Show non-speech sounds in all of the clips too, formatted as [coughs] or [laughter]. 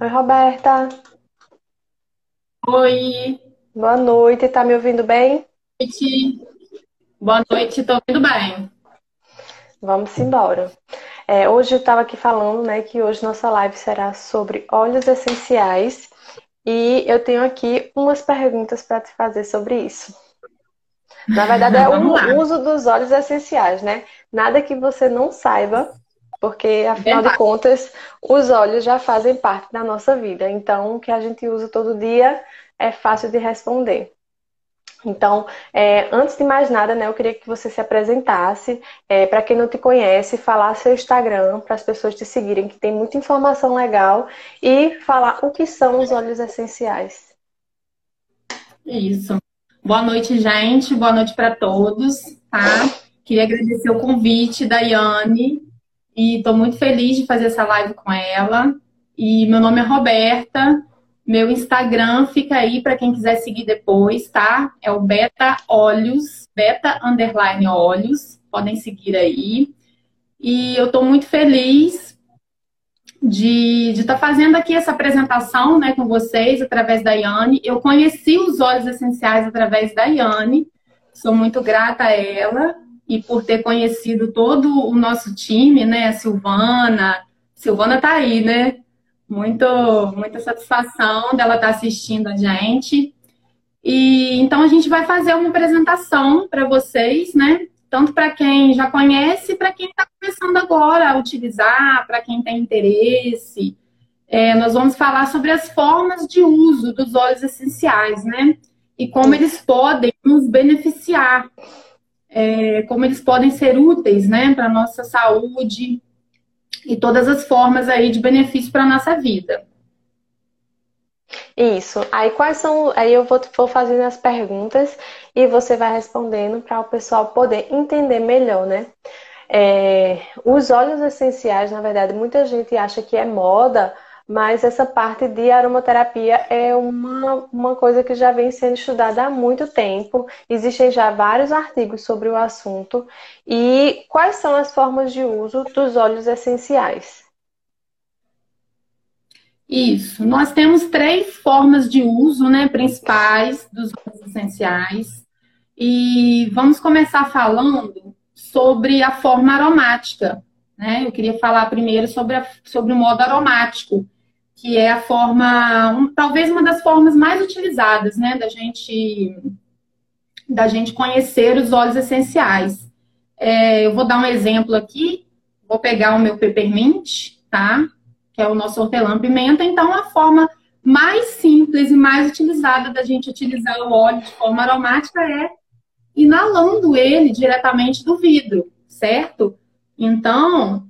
Oi, Roberta. Oi. Boa noite, tá me ouvindo bem? Noite. Boa noite, tô ouvindo bem. Vamos embora. É, hoje eu estava aqui falando, né, que hoje nossa live será sobre óleos essenciais e eu tenho aqui umas perguntas para te fazer sobre isso. Na verdade, é [laughs] o uso dos óleos essenciais, né? Nada que você não saiba, porque afinal de contas, os óleos já fazem parte da nossa vida. Então, o que a gente usa todo dia é fácil de responder. Então, é, antes de mais nada, né, eu queria que você se apresentasse, é, para quem não te conhece, falar seu Instagram para as pessoas te seguirem, que tem muita informação legal, e falar o que são os óleos essenciais. Isso. Boa noite, gente. Boa noite para todos, tá? Queria agradecer o convite da Yane e estou muito feliz de fazer essa live com ela. E meu nome é Roberta. Meu Instagram fica aí para quem quiser seguir depois, tá? É o Beta Olhos, Beta Underline Olhos. Podem seguir aí. E eu estou muito feliz de estar tá fazendo aqui essa apresentação né, com vocês através da Yane. Eu conheci os óleos essenciais através da Yane. Sou muito grata a ela e por ter conhecido todo o nosso time, né? Silvana. Silvana tá aí, né? Muito, muita satisfação dela estar tá assistindo a gente. E então a gente vai fazer uma apresentação para vocês, né? Tanto para quem já conhece, para quem está começando agora a utilizar, para quem tem interesse. É, nós vamos falar sobre as formas de uso dos óleos essenciais, né? E como eles podem nos beneficiar, é, como eles podem ser úteis, né, para nossa saúde, e todas as formas aí de benefício para a nossa vida. Isso. Aí quais são. Aí eu vou, vou fazendo as perguntas e você vai respondendo para o pessoal poder entender melhor, né? É, os óleos essenciais, na verdade, muita gente acha que é moda, mas essa parte de aromaterapia é uma, uma coisa que já vem sendo estudada há muito tempo. Existem já vários artigos sobre o assunto. E quais são as formas de uso dos óleos essenciais? Isso. Nós temos três formas de uso né, principais dos óleos essenciais. E vamos começar falando sobre a forma aromática. Né? Eu queria falar primeiro sobre, a, sobre o modo aromático, que é a forma, um, talvez uma das formas mais utilizadas, né, da gente, da gente conhecer os óleos essenciais. É, eu vou dar um exemplo aqui, vou pegar o meu peppermint, tá? Que é o nosso hortelã-pimenta. Então, a forma mais simples e mais utilizada da gente utilizar o óleo de forma aromática é inalando ele diretamente do vidro, certo? Então,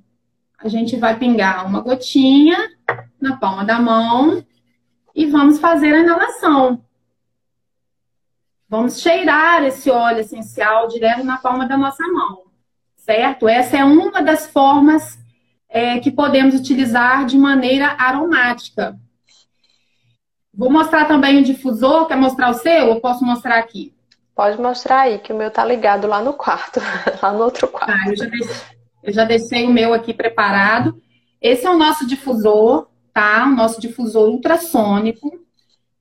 a gente vai pingar uma gotinha na palma da mão e vamos fazer a inalação. Vamos cheirar esse óleo essencial direto na palma da nossa mão, certo? Essa é uma das formas é, que podemos utilizar de maneira aromática. Vou mostrar também o difusor. Quer mostrar o seu? Eu posso mostrar aqui. Pode mostrar aí, que o meu tá ligado lá no quarto, [laughs] lá no outro quarto. Ah, eu, já deixei, eu já deixei o meu aqui preparado. Esse é o nosso difusor tá? O nosso difusor ultrassônico.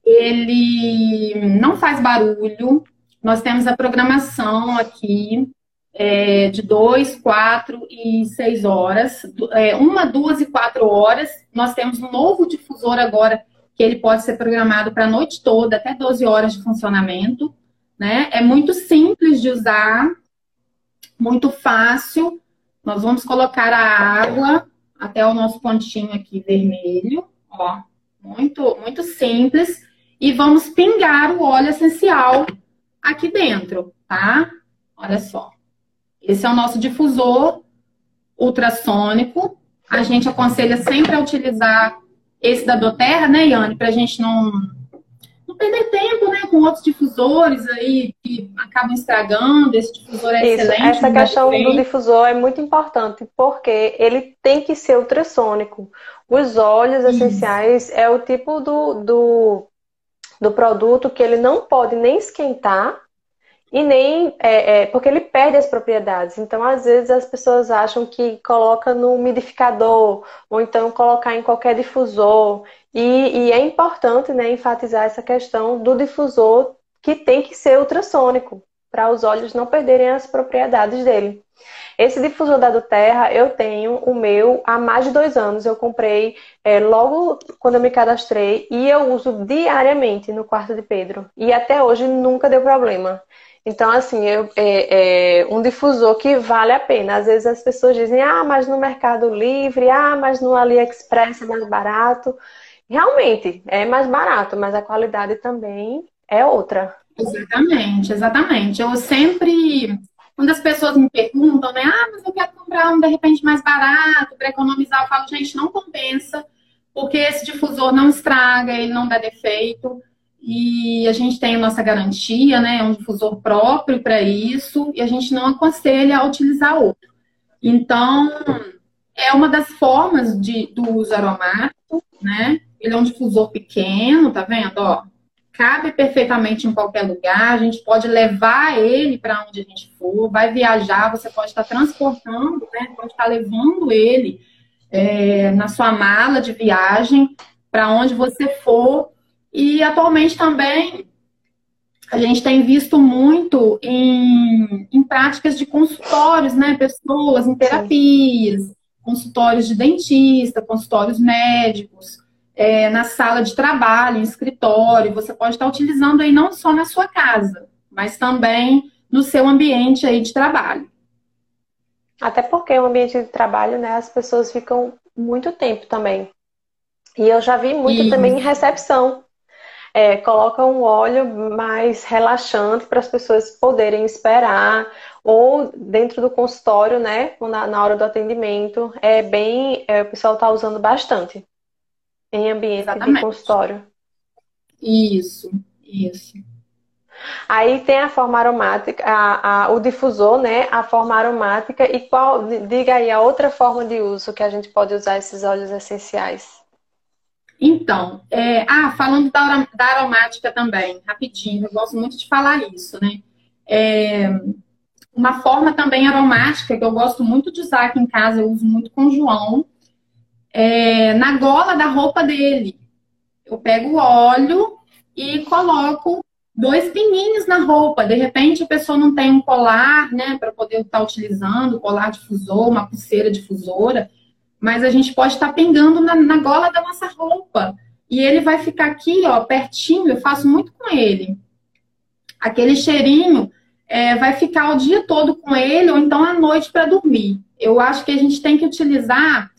Ele não faz barulho. Nós temos a programação aqui é, de 2, 4 e 6 horas. É, uma, duas e quatro horas. Nós temos um novo difusor agora que ele pode ser programado para a noite toda, até 12 horas de funcionamento. Né? É muito simples de usar, muito fácil. Nós vamos colocar a água até o nosso pontinho aqui vermelho, ó, muito, muito simples. E vamos pingar o óleo essencial aqui dentro, tá? Olha só. Esse é o nosso difusor ultrassônico. A gente aconselha sempre a utilizar esse da Doterra, né, Yane? Pra gente não não perder tempo, né, com outros difusores aí que acabam estragando. Esse difusor é Isso, excelente. Essa questão do difusor é muito importante, porque ele tem que ser ultrassônico. Os óleos Isso. essenciais é o tipo do, do, do produto que ele não pode nem esquentar e nem é, é, porque ele perde as propriedades. Então, às vezes as pessoas acham que coloca no umidificador ou então colocar em qualquer difusor E, e, é importante né, enfatizar essa questão do difusor que tem que ser ultrassônico, para os olhos não perderem as propriedades dele. Esse difusor da Duterra, eu tenho o meu há mais de dois anos. Eu comprei é, logo quando eu me cadastrei e eu uso diariamente no quarto de Pedro. E até hoje nunca deu problema. Então, assim, eu, é, é, um difusor que vale a pena. Às vezes as pessoas dizem, ah, mas no Mercado Livre, ah, mas no AliExpress é mais barato. Realmente, é mais barato, mas a qualidade também é outra. Exatamente, exatamente. Eu sempre, quando as pessoas me perguntam, né, ah, mas eu quero comprar um de repente mais barato para economizar, eu falo, gente, não compensa, porque esse difusor não estraga, ele não dá defeito. E a gente tem a nossa garantia, né? É um difusor próprio para isso, e a gente não aconselha a utilizar outro. Então, é uma das formas de, do uso aromático, né? Ele é um difusor pequeno, tá vendo? Ó, cabe perfeitamente em qualquer lugar, a gente pode levar ele para onde a gente for, vai viajar, você pode estar transportando, né? Pode estar levando ele é, na sua mala de viagem para onde você for e atualmente também a gente tem visto muito em, em práticas de consultórios, né? Pessoas em terapias, consultórios de dentista, consultórios médicos, é, na sala de trabalho, em escritório. Você pode estar utilizando aí não só na sua casa, mas também no seu ambiente aí de trabalho. Até porque o ambiente de trabalho, né, as pessoas ficam muito tempo também. E eu já vi muito Isso. também em recepção é, coloca um óleo mais relaxante para as pessoas poderem esperar, ou dentro do consultório, né, na, na hora do atendimento, é bem, é, o pessoal está usando bastante em ambiente Exatamente. de consultório. Isso, isso. Aí tem a forma aromática, a, a, o difusor, né? A forma aromática e qual, diga aí a outra forma de uso que a gente pode usar esses óleos essenciais. Então, é, ah, falando da, da, aromática também, rapidinho, eu gosto muito de falar isso, né? É, uma forma também aromática que eu gosto muito de usar aqui em casa, eu uso muito com o João, é, na gola da roupa dele. Eu pego o óleo e coloco dois pininhos na roupa. De repente a pessoa não tem um colar, né, para poder estar utilizando, colar difusor, uma pulseira difusora mas a gente pode estar tá pingando na, na, gola da nossa roupa. E ele vai ficar aqui, ó, pertinho, eu faço muito com ele. Aquele cheirinho é, vai ficar o dia todo com ele, ou então à noite para dormir. Eu acho que a gente tem que utilizar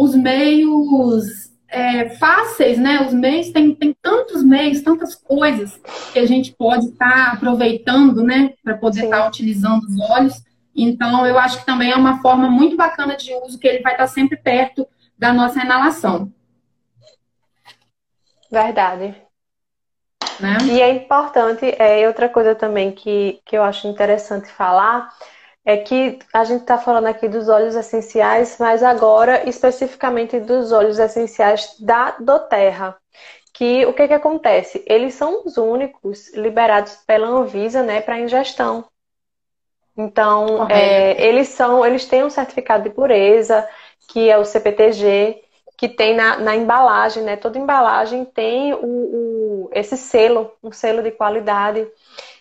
os meios é, fáceis, né? Os meios, tem, tem tantos meios, tantas coisas que a gente pode estar tá aproveitando, né? Para poder estar tá utilizando os olhos. Então, eu acho que também é uma forma muito bacana de uso, que ele vai estar sempre perto da nossa inalação. Verdade. Né? E é importante, é outra coisa também que, que eu acho interessante falar, é que a gente está falando aqui dos óleos essenciais, mas agora especificamente dos óleos essenciais da doTERRA. Que o que, que acontece? Eles são os únicos liberados pela Anvisa né, para ingestão. Então, é, eles são, eles têm um certificado de pureza, que é o CPTG, que tem na, na embalagem, né? Toda embalagem tem o, o, esse selo, um selo de qualidade.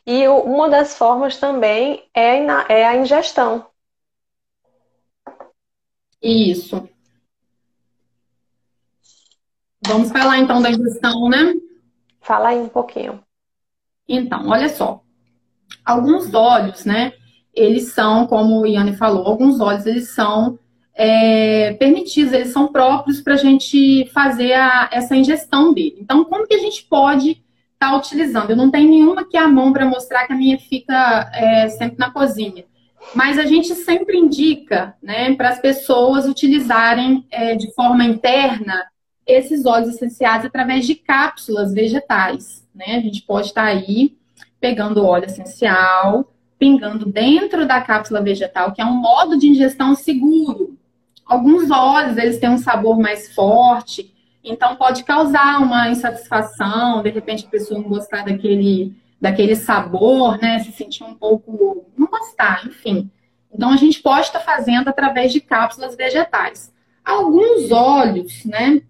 E uma das formas também é, na, é a ingestão. Isso. Vamos falar então da ingestão, né? Fala aí um pouquinho. Então, olha só. Alguns óleos, né? eles são, como o Iane falou, alguns óleos eles são é, permitidos, eles são próprios para a gente fazer a, essa ingestão dele. Então, como que a gente pode estar tá utilizando? Eu não tenho nenhuma aqui à mão para mostrar que a minha fica é, sempre na cozinha. Mas a gente sempre indica né, para as pessoas utilizarem é, de forma interna esses óleos essenciais através de cápsulas vegetais. Né? A gente pode estar tá aí pegando óleo essencial, pingando dentro da cápsula vegetal, que é um modo de ingestão seguro. Alguns óleos, eles têm um sabor mais forte, então pode causar uma insatisfação, de repente a pessoa não gostar daquele, daquele sabor, né, se sentir um pouco, não gostar, enfim. Então a gente pode estar fazendo através de cápsulas vegetais. Alguns óleos, né,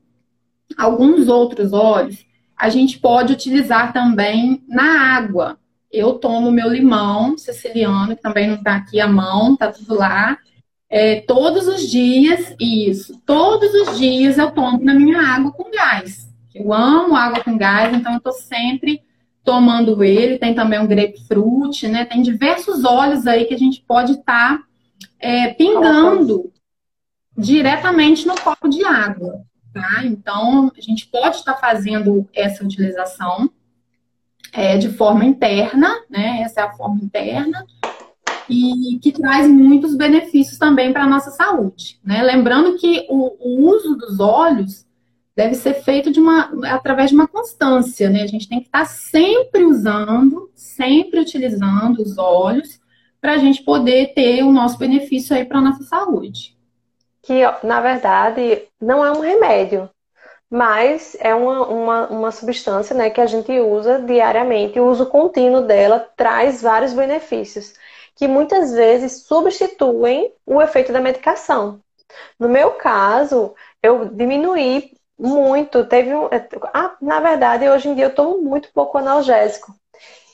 alguns outros óleos a gente pode utilizar também na água. Eu tomo meu limão siciliano, que também não está aqui à mão, tá tudo lá. É, todos os dias, isso, todos os dias eu tomo na minha água com gás. Eu amo água com gás, então eu estou sempre tomando ele. Tem também um grapefruit, né? Tem diversos óleos aí que a gente pode estar tá, é, pingando diretamente no copo de água. Tá? Então, a gente pode estar fazendo essa utilização é, de forma interna, né? Essa é a forma interna, e que traz muitos benefícios também para a nossa saúde. Né? Lembrando que o, o, uso dos óleos deve ser feito de uma, através de uma constância, né? A gente tem que estar sempre usando, sempre utilizando os óleos para a gente poder ter o nosso benefício aí para a nossa saúde que na verdade não é um remédio, mas é uma, uma, uma substância né, que a gente usa diariamente. O uso contínuo dela traz vários benefícios, que muitas vezes substituem o efeito da medicação. No meu caso, eu diminuí muito. Teve um, ah, na verdade, hoje em dia eu tomo muito pouco analgésico.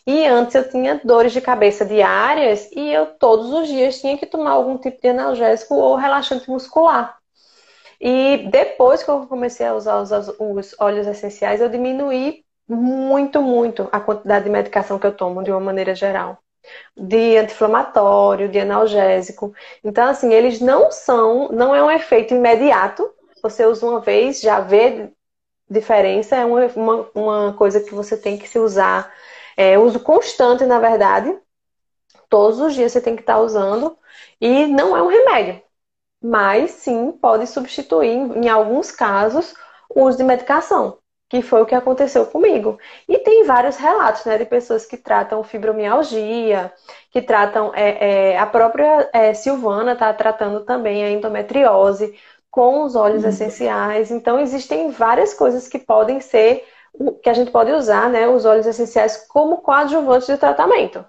E antes eu tinha dores de cabeça diárias e eu todos os dias tinha que tomar algum tipo de analgésico ou relaxante muscular. E depois que eu comecei a usar os, os óleos essenciais, eu diminuí muito, muito a quantidade de medicação que eu tomo de uma maneira geral. De anti-inflamatório, de analgésico. Então, assim, eles não são, não é um efeito imediato. Você usa uma vez, já vê diferença, é uma, uma, uma coisa que você tem que se usar é uso constante, na verdade. Todos os dias você tem que estar usando. E não é um remédio. Mas sim pode substituir, em alguns casos, o uso de medicação. Que foi o que aconteceu comigo. E tem vários relatos né, de pessoas que tratam fibromialgia, que tratam. É, é, a própria é, Silvana está tratando também a endometriose com os óleos uhum. essenciais. Então, existem várias coisas que podem ser que a gente pode usar né, os óleos essenciais como coadjuvantes de tratamento.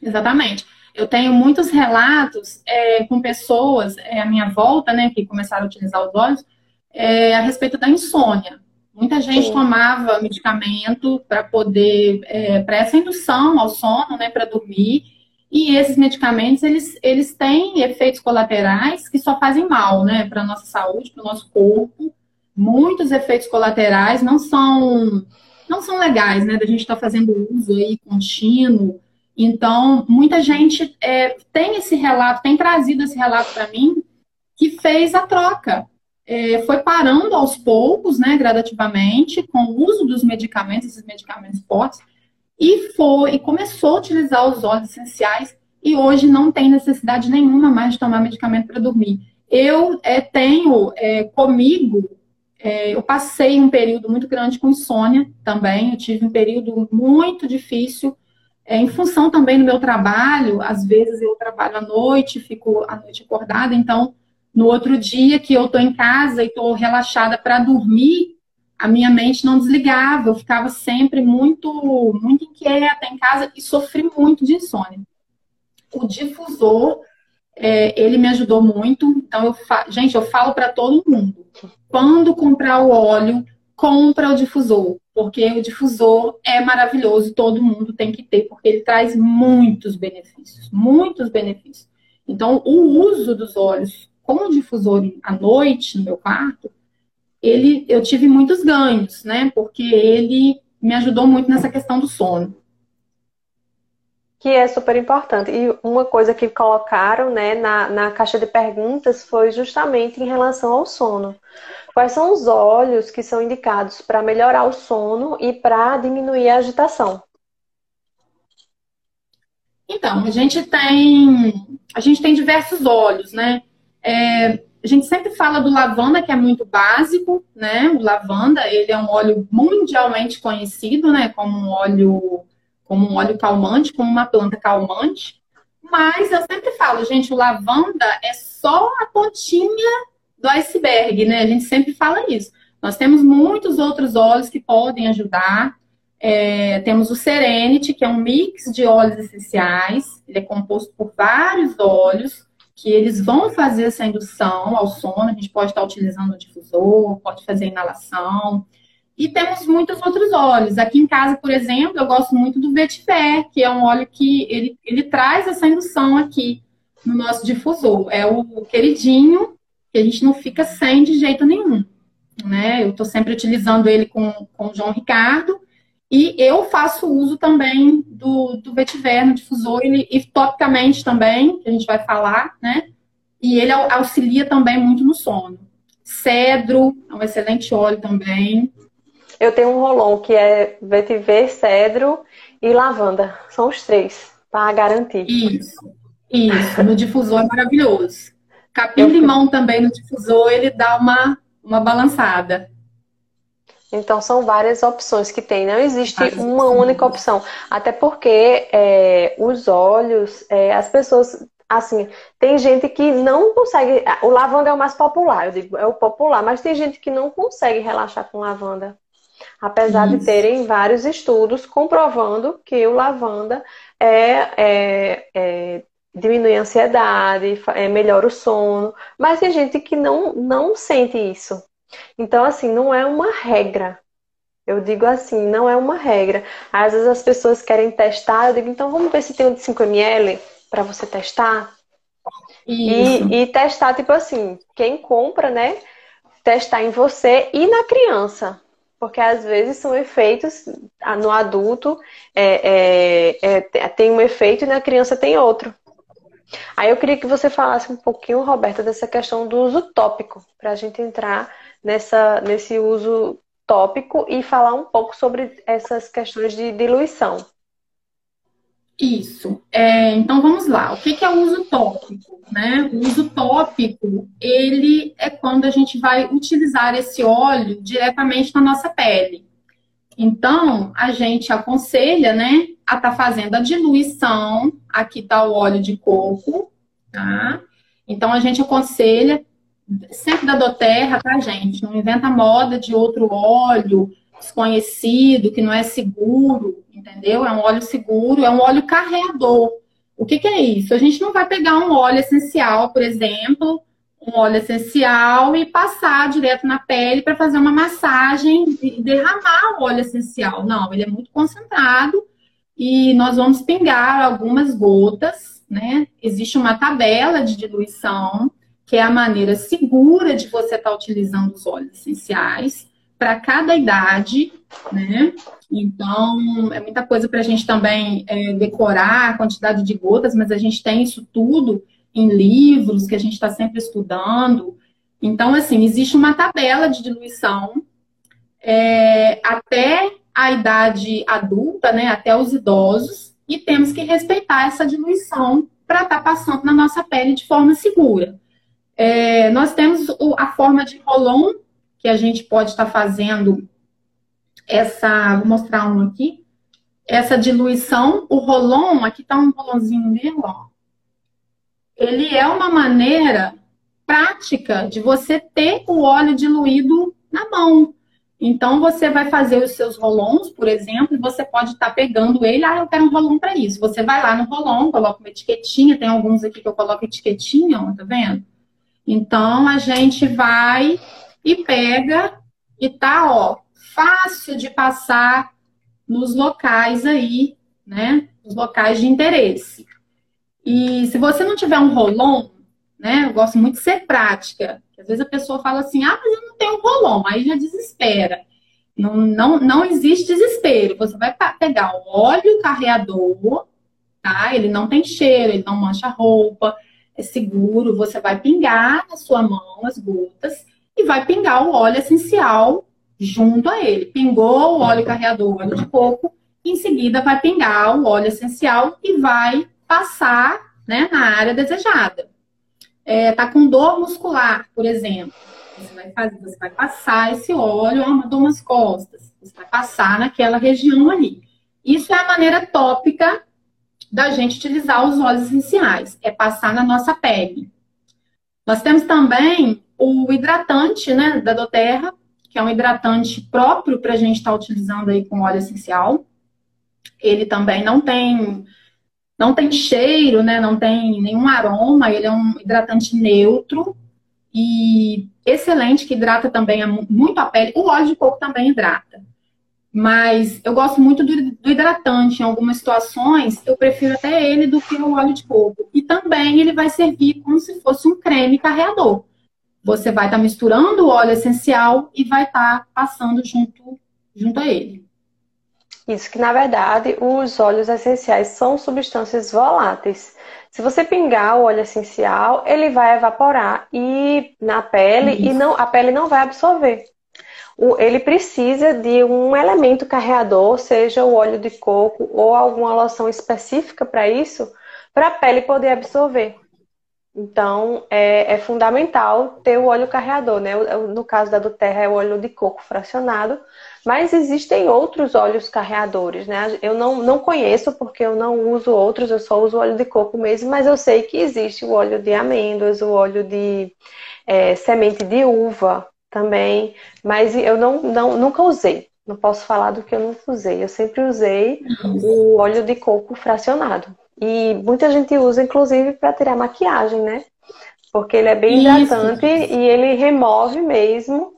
Exatamente. Eu tenho muitos relatos é, com pessoas é, à minha volta, né, que começaram a utilizar os óleos, é, a respeito da insônia. Muita gente Sim. tomava medicamento para poder, é, para essa indução ao sono, né, para dormir. E esses medicamentos, eles, eles têm efeitos colaterais que só fazem mal, né, para a nossa saúde, para o nosso corpo muitos efeitos colaterais não são não são legais, né? Da gente estar tá fazendo uso aí contínuo. Então, muita gente é, tem esse relato, tem trazido esse relato para mim, que fez a troca. É, foi parando aos poucos, né, gradativamente, com o uso dos medicamentos, esses medicamentos fortes, e foi e começou a utilizar os óleos essenciais e hoje não tem necessidade nenhuma mais de tomar medicamento para dormir. Eu é, tenho é, comigo é, eu passei um período muito grande com insônia também. Eu tive um período muito difícil, é, em função também do meu trabalho. Às vezes eu trabalho à noite, fico à noite acordada. Então, no outro dia que eu estou em casa e estou relaxada para dormir, a minha mente não desligava. Eu ficava sempre muito, muito inquieta em casa e sofri muito de insônia. O difusor é, ele me ajudou muito. Então, eu fa... gente, eu falo para todo mundo: quando comprar o óleo, compra o difusor, porque o difusor é maravilhoso, todo mundo tem que ter, porque ele traz muitos benefícios, muitos benefícios. Então, o uso dos óleos com o difusor à noite no meu quarto, ele, eu tive muitos ganhos, né? Porque ele me ajudou muito nessa questão do sono que é super importante. E uma coisa que colocaram né, na, na caixa de perguntas foi justamente em relação ao sono. Quais são os óleos que são indicados para melhorar o sono e para diminuir a agitação? Então, a gente tem a gente tem diversos óleos, né? É, a gente sempre fala do lavanda, que é muito básico, né? O lavanda, ele é um óleo mundialmente conhecido, né? Como um óleo como um óleo calmante, como uma planta calmante. Mas eu sempre falo, gente, o lavanda é só a pontinha do iceberg, né? A gente sempre fala isso. Nós temos muitos outros óleos que podem ajudar. É, temos o Serenity, que é um mix de óleos essenciais. Ele é composto por vários óleos que eles vão fazer essa indução ao sono. A gente pode estar utilizando o difusor, pode fazer inalação. E temos muitos outros óleos. Aqui em casa, por exemplo, eu gosto muito do vetiver, que é um óleo que ele, ele traz essa indução aqui no nosso difusor. É o queridinho, que a gente não fica sem de jeito nenhum. Né? Eu estou sempre utilizando ele com, com o João Ricardo. E eu faço uso também do, do vetiver no difusor ele, e topicamente também, que a gente vai falar, né? E ele auxilia também muito no sono. Cedro é um excelente óleo também. Eu tenho um rolon que é vetiver, cedro e lavanda. São os três, para garantir. Isso, isso. No difusor é maravilhoso. Capim-limão também no difusor, ele dá uma, uma balançada. Então são várias opções que tem, não existe uma única opção. Até porque é, os olhos, é, as pessoas, assim, tem gente que não consegue. O lavanda é o mais popular, eu digo, é o popular, mas tem gente que não consegue relaxar com lavanda. Apesar Isso. de terem vários estudos comprovando que o lavanda é, é, é diminui a ansiedade, é, melhora o sono, mas tem gente que não, não sente isso. Então, assim, não é uma regra. Eu digo assim, não é uma regra. Às vezes as pessoas querem testar, eu digo, então vamos ver se tem um de 5 ml para você testar. E, e, testar, tipo assim, quem compra, né? Testar em você e na criança. Porque às vezes são efeitos no adulto, é, é, é, tem um efeito e na criança tem outro. Aí eu queria que você falasse um pouquinho, Roberta, dessa questão do uso tópico, para a gente entrar nessa, nesse uso tópico e falar um pouco sobre essas questões de diluição. Isso. É, então vamos lá. O que, é o uso tópico? Né? O uso tópico, ele é quando a gente vai utilizar esse óleo diretamente na nossa pele. Então, a gente aconselha, né, a estar tá fazendo a diluição. Aqui está o óleo de coco, tá? Então, a gente aconselha sempre da doterra, tá, gente? Não inventa moda de outro óleo desconhecido, que não é seguro, entendeu? É um óleo seguro, é um óleo carreador. O que, que é isso? A gente não vai pegar um óleo essencial, por exemplo, um óleo essencial e passar direto na pele para fazer uma massagem e derramar o óleo essencial. Não, ele é muito concentrado e nós vamos pingar algumas gotas, né? Existe uma tabela de diluição que é a maneira segura de você estar tá utilizando os óleos essenciais para cada idade, né? Então, é muita coisa para a gente também é, decorar a quantidade de gotas, mas a gente tem isso tudo em livros que a gente está sempre estudando. Então, assim, existe uma tabela de diluição é, até a idade adulta, né? Até os idosos, e temos que respeitar essa diluição para estar tá passando na nossa pele de forma segura. É, nós temos a forma de rolon, que a gente pode estar tá fazendo essa. Vou mostrar um aqui. Essa diluição, o rolon, aqui está um rolonzinho meu, ó. Ele é uma maneira prática de você ter o óleo diluído na mão. Então, você vai fazer os seus rolons, por exemplo, e você pode estar tá pegando ele. Ah, eu quero um rolon para isso. Você vai lá no rolon, coloca uma etiquetinha. Tem alguns aqui que eu coloco etiquetinha, ó, tá vendo? Então, a gente vai e pega e tá, ó, fácil de passar nos locais aí, né? Os locais de interesse. E se você não tiver um rolon, né? Eu gosto muito de ser prática. Às vezes a pessoa fala assim, ah, mas eu não tenho rolon, aí já desespera. Não, não, não existe desespero. Você vai pegar o óleo carreador, tá? Ele não tem cheiro, ele não mancha roupa é seguro, você vai pingar na sua mão as gotas e vai pingar o óleo essencial junto a ele. Pingou o óleo carreador, óleo de coco, em seguida vai pingar o óleo essencial e vai passar né, na área desejada. É, tá com dor muscular, por exemplo. Você vai, fazer, você vai passar esse óleo, uma dor nas costas. Você vai passar naquela região ali. Isso é a maneira tópica da gente utilizar os óleos essenciais, é passar na nossa pele. Nós temos também o hidratante, né, da doTERRA, que é um hidratante próprio para a gente estar tá utilizando aí com óleo essencial. Ele também não tem não tem cheiro, né? Não tem nenhum aroma, ele é um hidratante neutro e excelente, que hidrata também muito a pele. O óleo de coco também hidrata. Mas eu gosto muito do, do, hidratante. Em algumas situações, eu prefiro até ele do que o óleo de coco. E também ele vai servir como se fosse um creme carreador. Você vai estar tá misturando o óleo essencial e vai estar tá passando junto, junto a ele. Isso que, na verdade, os óleos essenciais são substâncias voláteis. Se você pingar o óleo essencial, ele vai evaporar e na pele Isso. e não a pele não vai absorver ele precisa de um elemento carreador, seja o óleo de coco ou alguma loção específica para isso, para a pele poder absorver. Então, é, é, fundamental ter o óleo carreador, né? No caso da do Terra é o óleo de coco fracionado, mas existem outros óleos carreadores, né? Eu não, não conheço porque eu não uso outros, eu só uso óleo de coco mesmo, mas eu sei que existe o óleo de amêndoas, o óleo de é, semente de uva, também, mas eu não, não, nunca usei. Não posso falar do que eu nunca usei. Eu sempre usei o óleo de coco fracionado. E muita gente usa, inclusive, para tirar maquiagem, né? Porque ele é bem hidratante e ele remove mesmo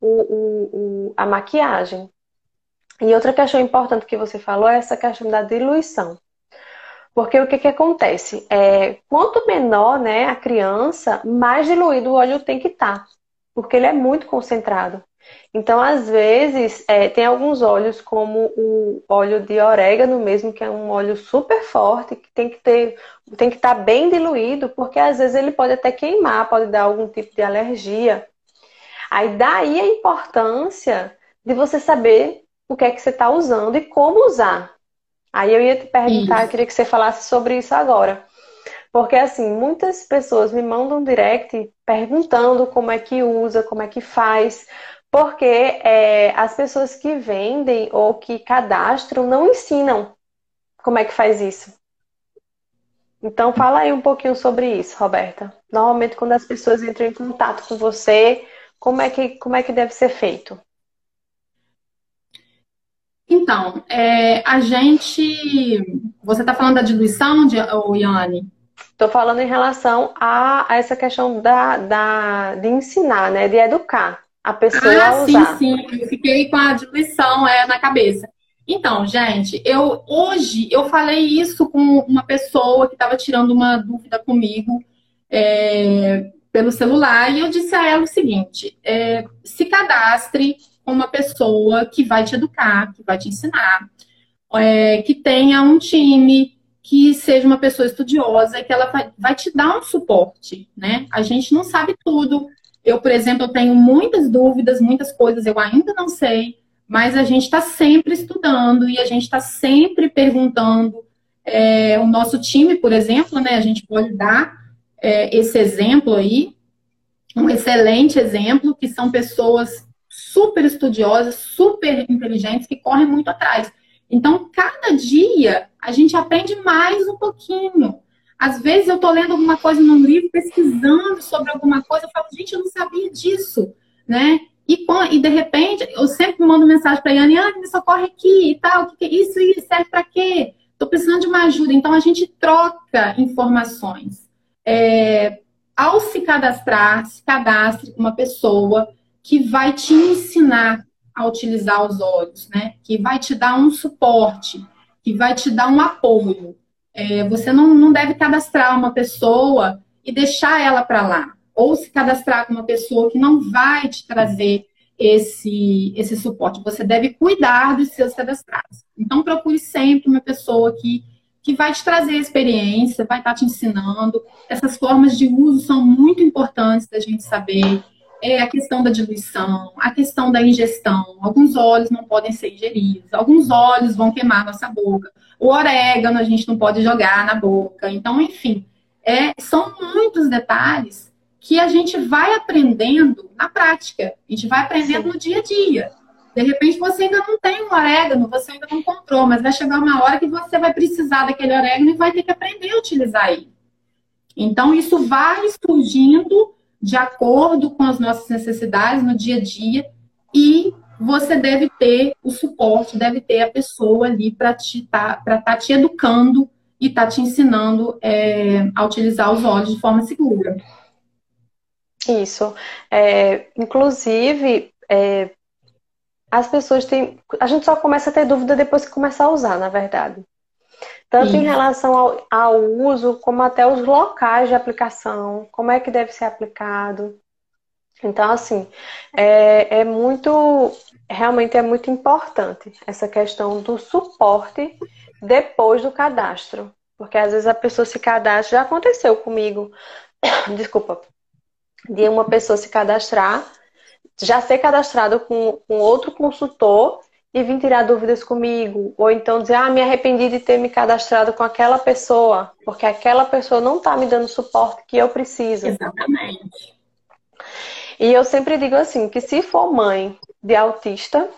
o, o, o, a maquiagem. E outra questão importante que você falou é essa questão da diluição. Porque o que, que acontece? É, quanto menor né, a criança, mais diluído o óleo tem que estar. Tá porque ele é muito concentrado. Então, às vezes, é, tem alguns óleos, como o óleo de orégano mesmo, que é um óleo super forte, que tem que ter, tem que estar tá bem diluído, porque às vezes ele pode até queimar, pode dar algum tipo de alergia. Aí daí a importância de você saber o que é que você está usando e como usar. Aí eu ia te perguntar, eu queria que você falasse sobre isso agora. Porque, assim, muitas pessoas me mandam direct perguntando como é que usa, como é que faz. Porque é, as pessoas que vendem ou que cadastram não ensinam como é que faz isso. Então, fala aí um pouquinho sobre isso, Roberta. Normalmente, quando as pessoas entram em contato com você, como é que, como é que deve ser feito? Então, é, a gente. Você está falando da diluição, de, Yane? Estou falando em relação a, a, essa questão da, da, de ensinar, né? De educar a pessoa ah, a usar. Sim, sim. Eu fiquei com a diluição é, na cabeça. Então, gente, eu hoje eu falei isso com uma pessoa que estava tirando uma dúvida comigo é, pelo celular e eu disse a ela o seguinte: é, se cadastre com uma pessoa que vai te educar, que vai te ensinar, é, que tenha um time, que seja uma pessoa estudiosa e que ela vai, te dar um suporte, né? A gente não sabe tudo. Eu, por exemplo, tenho muitas dúvidas, muitas coisas eu ainda não sei, mas a gente está sempre estudando e a gente está sempre perguntando. É, o nosso time, por exemplo, né? A gente pode dar é, esse exemplo aí, um excelente exemplo, que são pessoas super estudiosas, super inteligentes, que correm muito atrás. Então, cada dia a gente aprende mais um pouquinho. Às vezes eu estou lendo alguma coisa num livro, pesquisando sobre alguma coisa, eu falo, gente, eu não sabia disso, né? E, e de repente, eu sempre mando mensagem para a Yane, ah, me socorre aqui e tal, que, que isso, serve para quê? Estou precisando de uma ajuda. Então, a gente troca informações. É, ao se cadastrar, se cadastre com uma pessoa que vai te ensinar a utilizar os olhos, né? Que vai te dar um suporte, que vai te dar um apoio. É, você não, não deve cadastrar uma pessoa e deixar ela para lá. Ou se cadastrar com uma pessoa que não vai te trazer esse, esse suporte. Você deve cuidar dos seus cadastrados. Então, procure sempre uma pessoa que, que vai te trazer experiência, vai estar te ensinando. Essas formas de uso são muito importantes da gente saber é a questão da diluição, a questão da ingestão. Alguns óleos não podem ser ingeridos, alguns óleos vão queimar nossa boca. O orégano a gente não pode jogar na boca. Então, enfim, é, são muitos detalhes que a gente vai aprendendo na prática. A gente vai aprendendo Sim. no dia a dia. De repente você ainda não tem um orégano, você ainda não comprou, mas vai chegar uma hora que você vai precisar daquele orégano e vai ter que aprender a utilizar ele. Então, isso vai surgindo de acordo com as nossas necessidades no dia a dia e você deve ter o suporte, deve ter a pessoa ali para estar tá, tá te educando e está te ensinando é, a utilizar os óleos de forma segura. Isso. É, inclusive, é, as pessoas têm. A gente só começa a ter dúvida depois que começar a usar, na verdade. Tanto Isso. em relação ao, ao, uso, como até os locais de aplicação, como é que deve ser aplicado. Então, assim, é, é muito. Realmente é muito importante essa questão do suporte depois do cadastro. Porque às vezes a pessoa se cadastra, já aconteceu comigo, [coughs] desculpa, de uma pessoa se cadastrar, já ser cadastrado com, com outro consultor e vir tirar dúvidas comigo, ou então dizer, ah, me arrependi de ter me cadastrado com aquela pessoa, porque aquela pessoa não está me dando o suporte que eu preciso. Exatamente. E eu sempre digo assim, que se for mãe de autista,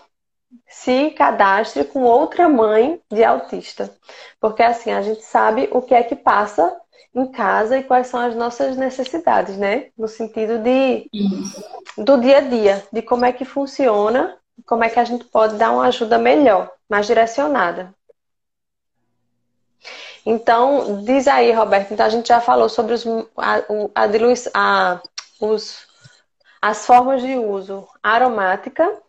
se cadastre com outra mãe de autista. Porque assim, a gente sabe o que é que passa em casa e quais são as nossas necessidades, né? No sentido de do dia a dia, de como é que funciona, como é que a gente pode dar uma ajuda melhor, mais direcionada. Então, diz aí, Roberto, então a gente já falou sobre os, a, a, a, os, as formas de uso aromática,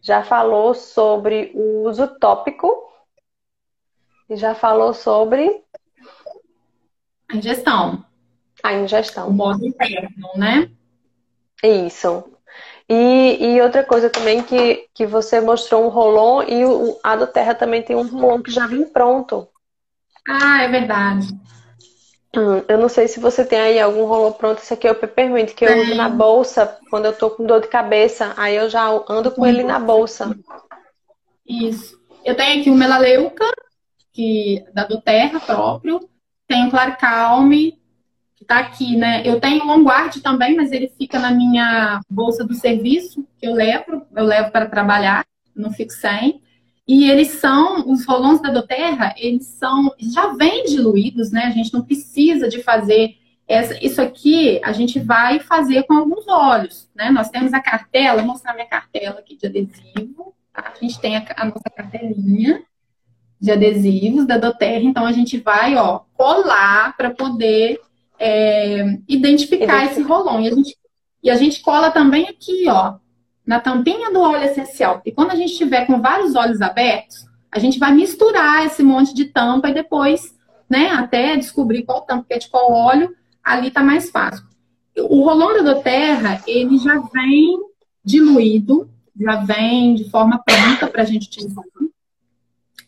já falou sobre o uso tópico e já falou sobre a ingestão. A ingestão. O modo interno, né? Isso. E, e outra coisa também que, que você mostrou um rolon e o, a do Terra também tem um rolon que já vem pronto. Ah, é verdade. Hum, eu não sei se você tem aí algum rolon pronto. Esse aqui é o Peppermint, que eu é. uso na bolsa quando eu tô com dor de cabeça. Aí eu já ando com ele na bolsa. Isso. Eu tenho aqui o Melaleuca, que da do Terra próprio. Tem o Claricalme, que tá aqui, né? Eu tenho o Longuard também, mas ele fica na minha bolsa do serviço, que eu levo, eu levo para trabalhar, não fico sem. E eles são, os rolões da Doterra, eles são, já vêm diluídos, né? A gente não precisa de fazer essa, isso aqui, a gente vai fazer com alguns óleos, né? Nós temos a cartela, vou mostrar minha cartela aqui de adesivo, tá? A gente tem a, a nossa cartelinha de adesivos da Doterra, então a gente vai, ó, colar para poder é, identificar esse rolão. E a, gente, e a gente cola também aqui, ó, na tampinha do óleo essencial. E quando a gente estiver com vários olhos abertos, a gente vai misturar esse monte de tampa e depois, né, até descobrir qual tampa que é de qual óleo, ali tá mais fácil. O rolão da Doterra, ele já vem diluído, já vem de forma pronta para a gente utilizar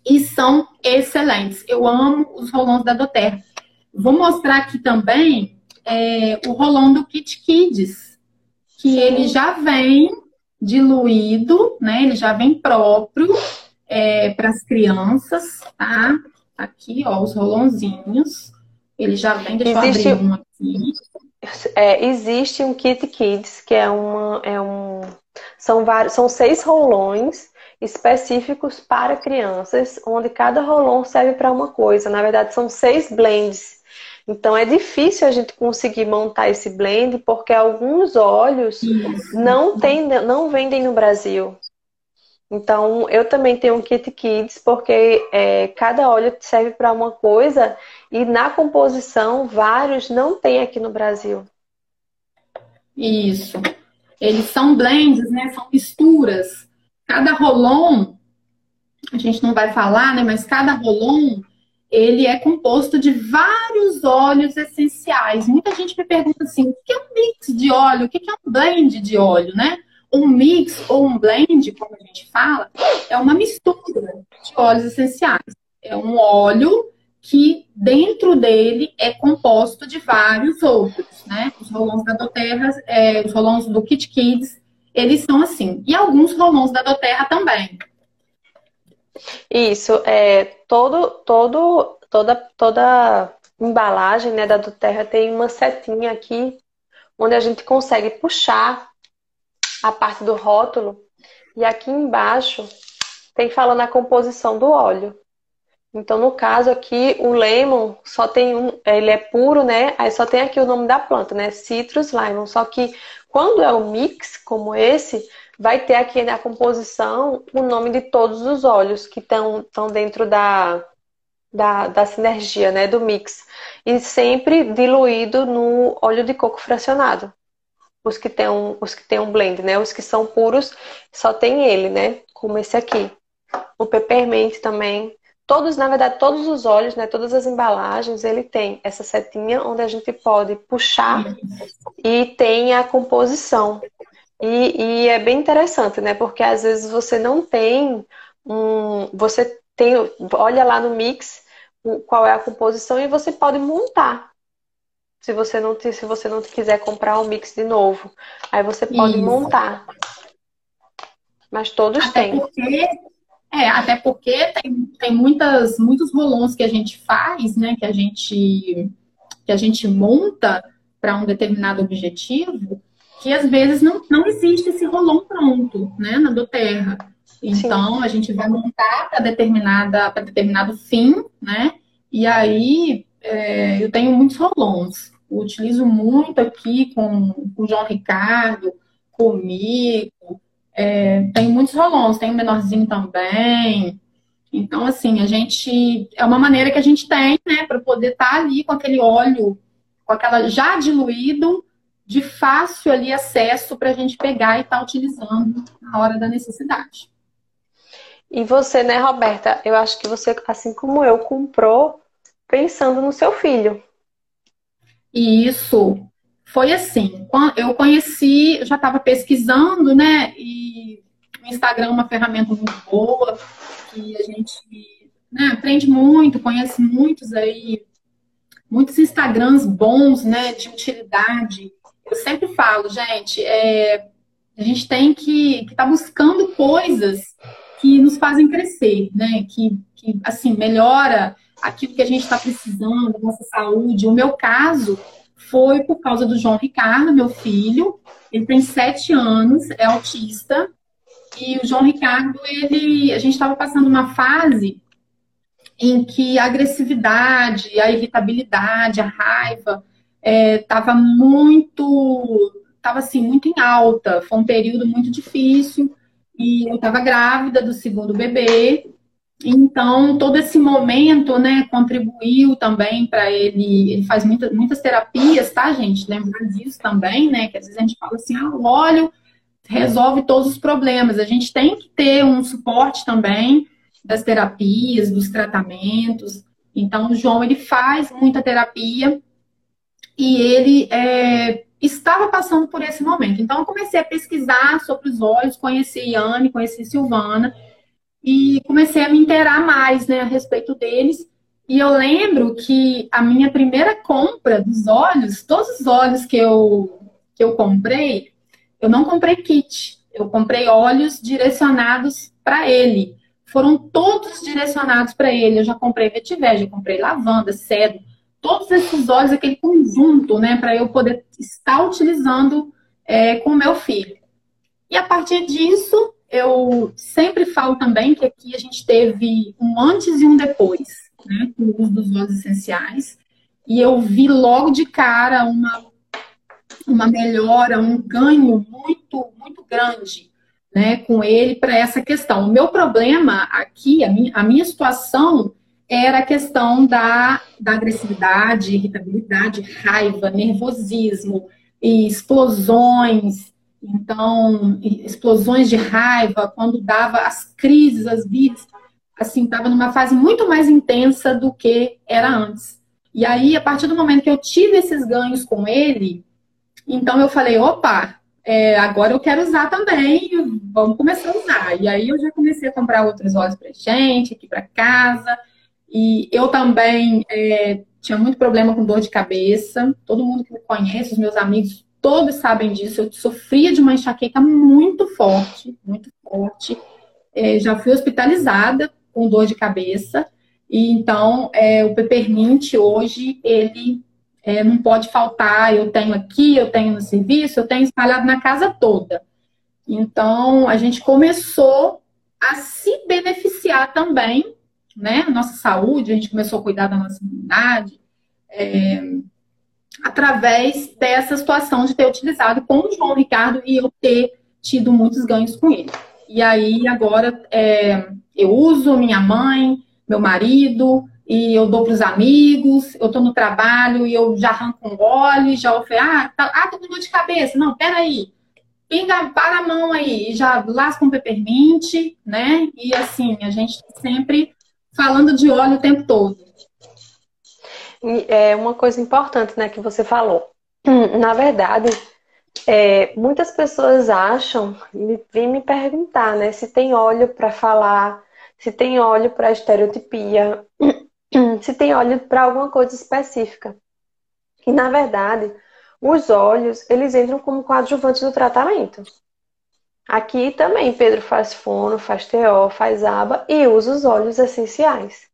e são excelentes. Eu amo os rolões da Doterra. Vou mostrar aqui também é, o rolão do Kit Kids, que Sim. ele já vem diluído, né? Ele já vem próprio é, para as crianças, tá? Aqui, ó, os rolãozinhos. Ele já vem, deixa existe, eu abrir um aqui. É, existe um Kit Kids, que é uma. É um, são, vários, são seis rolões específicos para crianças, onde cada rolon serve para uma coisa. Na verdade, são seis blends. Então é difícil a gente conseguir montar esse blend porque alguns óleos não tem, não vendem no Brasil. Então eu também tenho um kit kids porque é, cada óleo serve para uma coisa e na composição vários não tem aqui no Brasil. Isso. Eles são blends, né? São misturas cada rolon, a gente não vai falar, né? Mas cada rolon ele é composto de vários óleos essenciais. Muita gente me pergunta assim: o que é um mix de óleo? O que é um blend de óleo, né? Um mix ou um blend, como a gente fala, é uma mistura de óleos essenciais. É um óleo que dentro dele é composto de vários outros, né? Os rolões da Doterra, é, os rolões do Kit Kids, eles são assim. E alguns rolões da Doterra também. Isso, é, todo, todo, toda, toda embalagem né, da Doterra tem uma setinha aqui, onde a gente consegue puxar a parte do rótulo. E aqui embaixo tem falando a composição do óleo. Então, no caso aqui, o lemon só tem um, ele é puro, né? Aí só tem aqui o nome da planta, né? Citrus lemon. Só que quando é o mix, como esse, vai ter aqui na composição o nome de todos os óleos que estão dentro da, da, da sinergia, né, do mix. E sempre diluído no óleo de coco fracionado. Os que tem um, os que tem um blend, né? Os que são puros, só tem ele, né? Como esse aqui. O peppermint também. Todos, na verdade, todos os óleos, né? Todas as embalagens, ele tem essa setinha onde a gente pode puxar e tem a composição. E, e é bem interessante, né? Porque às vezes você não tem um. Você tem. Olha lá no mix qual é a composição e você pode montar. Se você não, se você não quiser comprar um mix de novo. Aí você pode Isso. montar. Mas todos até têm. Porque, é, até porque tem, tem muitas, muitos rolões que a gente faz, né? Que a gente, que a gente monta para um determinado objetivo, que às vezes não, não existe esse rolão pronto, né? Na do terra. Então, Sim. a gente vai montar para determinada para determinado fim, né? E aí, é, eu tenho muitos rolons. Eu utilizo muito aqui com, com o João Ricardo, comigo. É, tem muitos rolons, tem um menorzinho também. Então, assim, a gente. É uma maneira que a gente tem, né, para poder estar tá ali com aquele óleo, com aquela já diluído, de fácil ali acesso para a gente pegar e estar tá utilizando na hora da necessidade. E você, né, Roberta? Eu acho que você, assim como eu, comprou pensando no seu filho. Isso. Foi assim. Eu conheci, eu já estava pesquisando, né? E o Instagram é uma ferramenta muito boa, que a gente né, aprende muito, conhece muitos aí, muitos Instagrams bons, né? De utilidade. Eu sempre falo, gente, é, a gente tem que estar tá buscando coisas que nos fazem crescer, né? Que, que assim, melhora aquilo que a gente está precisando, nossa saúde. O meu caso foi por causa do João Ricardo, meu filho. Ele tem sete anos, é autista. E o João Ricardo, ele, a gente estava passando uma fase em que a agressividade, a irritabilidade, a raiva estava é, muito, estava assim muito em alta. Foi um período muito difícil. E eu estava grávida do segundo bebê. Então, todo esse momento, né, contribuiu também para ele. Ele faz muita, muitas terapias, tá, gente? Lembrar disso também, né? Que às vezes a gente fala assim, ah, o óleo resolve todos os problemas. A gente tem que ter um suporte também das terapias, dos tratamentos. Então, o João, ele faz muita terapia e ele é, estava passando por esse momento. Então, eu comecei a pesquisar sobre os olhos, conheci Yane, conheci Silvana e comecei a me inteirar mais né, a respeito deles. E eu lembro que a minha primeira compra dos olhos, todos os olhos que eu, que eu comprei, eu não comprei kit, eu comprei óleos direcionados para ele. Foram todos direcionados para ele. Eu já comprei vetiver, já comprei lavanda, cedro todos esses olhos, aquele conjunto, né, para eu poder estar utilizando é, com o meu filho. E a partir disso, eu sempre falo também que aqui a gente teve um antes e um depois, né, com o uso dos óleos essenciais. E eu vi logo de cara uma, uma melhora, um ganho muito, muito grande né, com ele para essa questão. O meu problema aqui, a minha, a minha situação era a questão da, da agressividade, irritabilidade, raiva, nervosismo, e explosões. Então, explosões de raiva, quando dava as crises, as vidas, assim, estava numa fase muito mais intensa do que era antes. E aí, a partir do momento que eu tive esses ganhos com ele, então eu falei, opa, é, agora eu quero usar também, vamos começar a usar. E aí eu já comecei a comprar outros óleos para gente, aqui para casa. E eu também é, tinha muito problema com dor de cabeça. Todo mundo que me conhece, os meus amigos, todos sabem disso. Eu sofria de uma enxaqueca muito forte, muito forte. É, já fui hospitalizada com dor de cabeça. E então, é, o peppermint hoje, ele é, não pode faltar. Eu tenho aqui, eu tenho no serviço, eu tenho espalhado na casa toda. Então, a gente começou a se beneficiar também né, nossa saúde, a gente começou a cuidar da nossa imunidade, é, através dessa situação de ter utilizado com o João Ricardo e eu ter tido muitos ganhos com ele. E aí agora é, eu uso minha mãe, meu marido, e eu dou para os amigos, eu estou no trabalho e eu já arranco um óleo, já ofereço, ah, tá, ah, tô com dor de cabeça. Não, peraí. Pinga, para a mão aí, já lasca um peppermint, né? E assim, a gente tá sempre falando de óleo o tempo todo. É uma coisa importante, né, que você falou. [clears throat] Na verdade, é, muitas pessoas acham, vêm me perguntar, né, se tem óleo para falar, se tem óleo para estereotipia, [clears throat] se tem óleo para alguma coisa específica. E na verdade, os óleos, eles entram como coadjuvantes do tratamento. Aqui também Pedro faz fono, faz TO, faz aba e usa os óleos essenciais.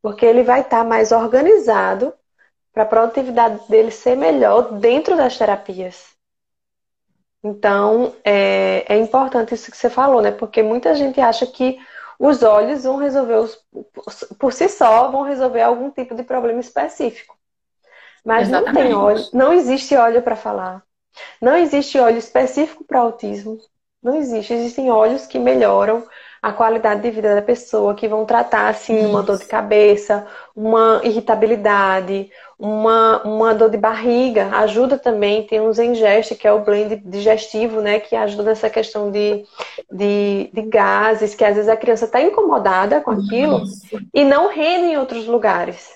Porque ele vai estar tá mais organizado para a produtividade dele ser melhor dentro das terapias. Então, é, é importante isso que você falou, né? Porque muita gente acha que os olhos vão resolver, os, por si só, vão resolver algum tipo de problema específico. Mas Exatamente. não tem óleo, não existe óleo para falar. Não existe óleo específico para autismo. Não existe. Existem óleos que melhoram a qualidade de vida da pessoa, que vão tratar, assim, Isso. uma dor de cabeça, uma irritabilidade, uma, uma dor de barriga. Ajuda também, tem um Zengest, que é o blend digestivo, né, que ajuda nessa questão de, de, de gases, que às vezes a criança está incomodada com aquilo Isso. e não rende em outros lugares.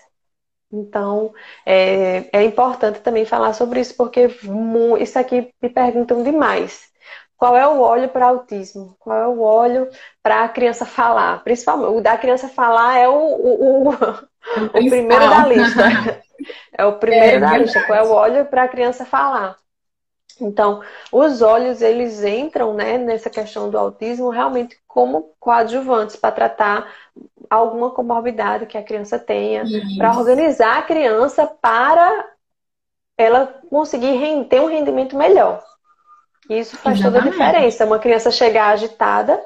Então, é, é importante também falar sobre isso, porque isso aqui me perguntam demais. Qual é o óleo para autismo? Qual é o óleo para a criança falar? Principalmente, o da criança falar é o, o, o, [laughs] o primeiro da lista. [laughs] É o primeiro é, da verdade. lista. Qual é o óleo para a criança falar? Então, os olhos, eles entram né, nessa questão do autismo realmente como coadjuvantes para tratar alguma comorbidade que a criança tenha, para organizar a criança para ela conseguir ter um rendimento melhor. Isso faz Exatamente. toda a diferença. Uma criança chegar agitada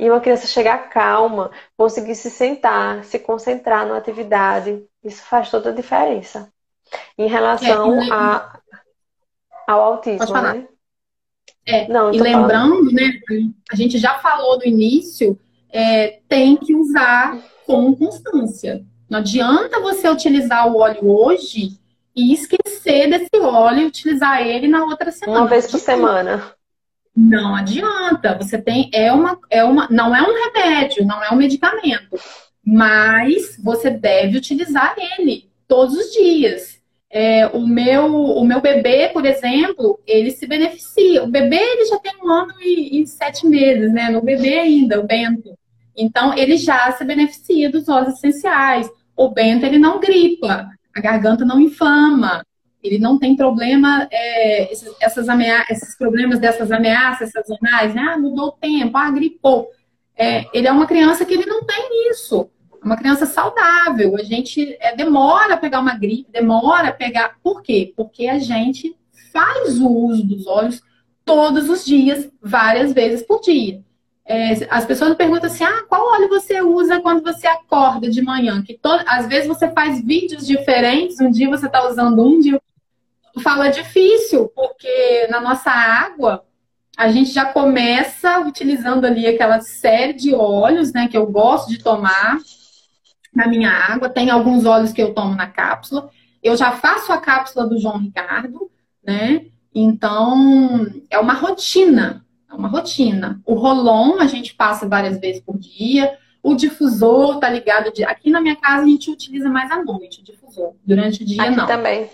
e uma criança chegar calma, conseguir se sentar, se concentrar numa atividade. Isso faz toda a diferença. Em relação é, a, ao autismo, né? É, Não, e lembrando, falando. né, a gente já falou no início, é, tem que usar com constância. Não adianta você utilizar o óleo hoje e esquecer desse óleo e utilizar ele na outra semana. Uma vez por semana. Não adianta. Você tem é uma é uma não é um remédio, não é um medicamento, mas você deve utilizar ele todos os dias. É, o meu o meu bebê, por exemplo, ele se beneficia. O bebê ele já tem um ano e, e sete meses, né? No bebê ainda, o Bento. Então ele já se beneficia dos óleos essenciais. O Bento ele não gripa a garganta não inflama, ele não tem problema, é, esses, essas esses problemas dessas ameaças sazonais, né? Ah, mudou o tempo, ah, gripou. É, ele é uma criança que ele não tem isso. É uma criança saudável. A gente é, demora a pegar uma gripe, demora a pegar. Por quê? Porque a gente faz o uso dos olhos todos os dias, várias vezes por dia. É, as pessoas perguntam assim: ah, qual óleo você usa quando você acorda de manhã? Que às vezes você faz vídeos diferentes, um dia você está usando um, dia fala difícil, porque na nossa água a gente já começa utilizando ali aquela série de óleos, né, que eu gosto de tomar na minha água. Tem alguns óleos que eu tomo na cápsula. Eu já faço a cápsula do João Ricardo, né? Então, é uma rotina. É uma rotina. O rolon a gente passa várias vezes por dia. O difusor tá ligado de. Aqui na minha casa a gente utiliza mais à noite o difusor. Durante o dia aqui não. também.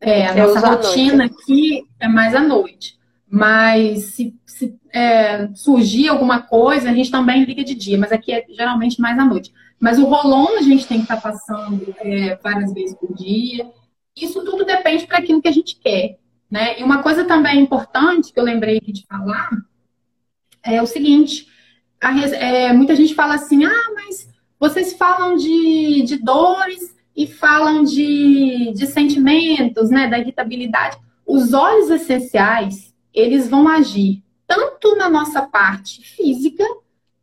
É, a Eu nossa rotina aqui é mais à noite. Mas se, se é, surgir alguma coisa, a gente também liga de dia, mas aqui é geralmente mais à noite. Mas o rolon a gente tem que estar tá passando é, várias vezes por dia. Isso tudo depende para aquilo que a gente quer. Né? E uma coisa também importante que eu lembrei aqui de falar é o seguinte: a, é, muita gente fala assim, ah, mas vocês falam de, de dores e falam de, de sentimentos, né? Da irritabilidade. Os óleos essenciais, eles vão agir tanto na nossa parte física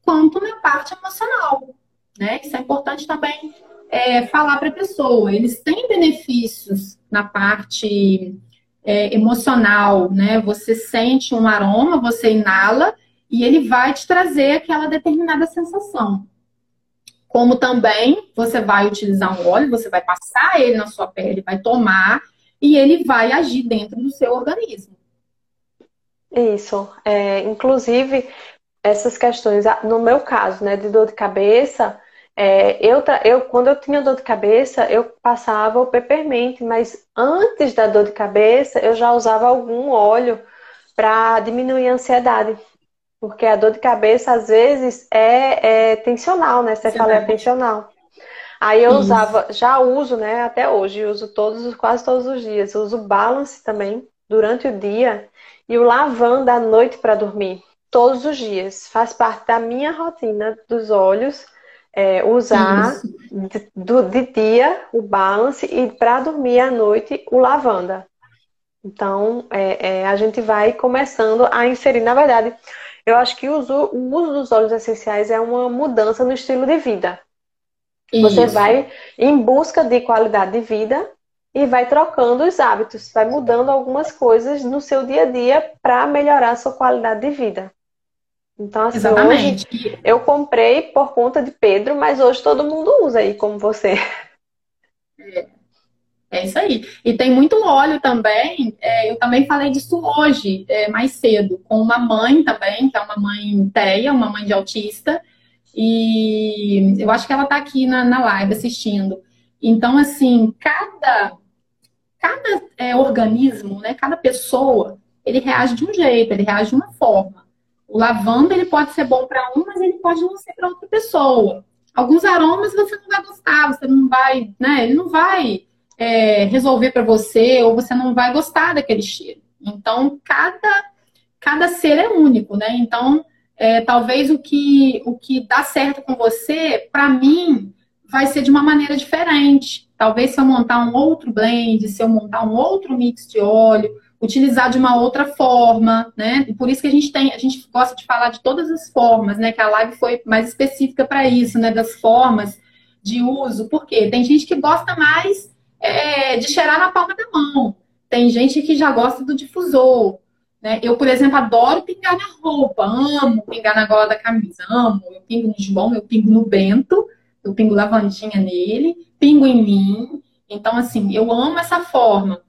quanto na parte emocional. Né? Isso é importante também é, falar para a pessoa. Eles têm benefícios na parte é, emocional, né? Você sente um aroma, você inala e ele vai te trazer aquela determinada sensação. Como também você vai utilizar um óleo, você vai passar ele na sua pele, vai tomar e ele vai agir dentro do seu organismo. Isso. É, inclusive, essas questões, no meu caso, né, de dor de cabeça, é, eu, eu, quando eu tinha dor de cabeça, eu passava o peppermint, mas antes da dor de cabeça, eu já usava algum óleo para diminuir a ansiedade. Porque a dor de cabeça, às vezes, é, é tensional, né? Você fala, é tensional. Aí eu Isso. usava, já uso, né, até hoje, uso todos, quase todos os dias. uso balance também durante o dia e o lavanda à noite para dormir, todos os dias. Faz parte da minha rotina dos olhos é, usar de, do, de dia o balance e para dormir à noite o lavanda. Então, é, é, a gente vai começando a inserir, na verdade, eu acho que o uso, o uso dos óleos essenciais é uma mudança no estilo de vida. Isso. Você vai em busca de qualidade de vida e vai trocando os hábitos, vai mudando algumas coisas no seu dia a dia para melhorar a sua qualidade de vida. Então, assim, Exatamente. hoje eu comprei por conta de Pedro, mas hoje todo mundo usa aí, como você. É, é isso aí. E tem muito óleo também. É, eu também falei disso hoje, é, mais cedo, com uma mãe também, que é uma mãe teia, uma mãe de autista. E eu acho que ela está aqui na, na live assistindo. Então, assim, cada, cada é, organismo, né, cada pessoa, ele reage de um jeito, ele reage de uma forma. O lavanda ele pode ser bom para um, mas ele pode não ser para outra pessoa. Alguns aromas você não vai gostar, você não vai, né? Ele não vai é, resolver para você ou você não vai gostar daquele cheiro. Então cada cada ser é único, né? Então é, talvez o que o que dá certo com você, para mim, vai ser de uma maneira diferente. Talvez se eu montar um outro blend, se eu montar um outro mix de óleo, utilizar de uma outra forma, né? E por isso que a gente tem, a gente gosta de falar de todas as formas, né? Que a live foi mais específica para isso, né? Das formas de uso. Por quê? Tem gente que gosta mais é, de cheirar na palma da mão. Tem gente que já gosta do difusor. Né? Eu, por exemplo, adoro pingar na roupa, amo pingar na gola da camisa, amo. Eu pingo no João, eu pingo no Bento, eu pingo lavandinha nele, pingo em mim. Então, assim, eu amo essa forma.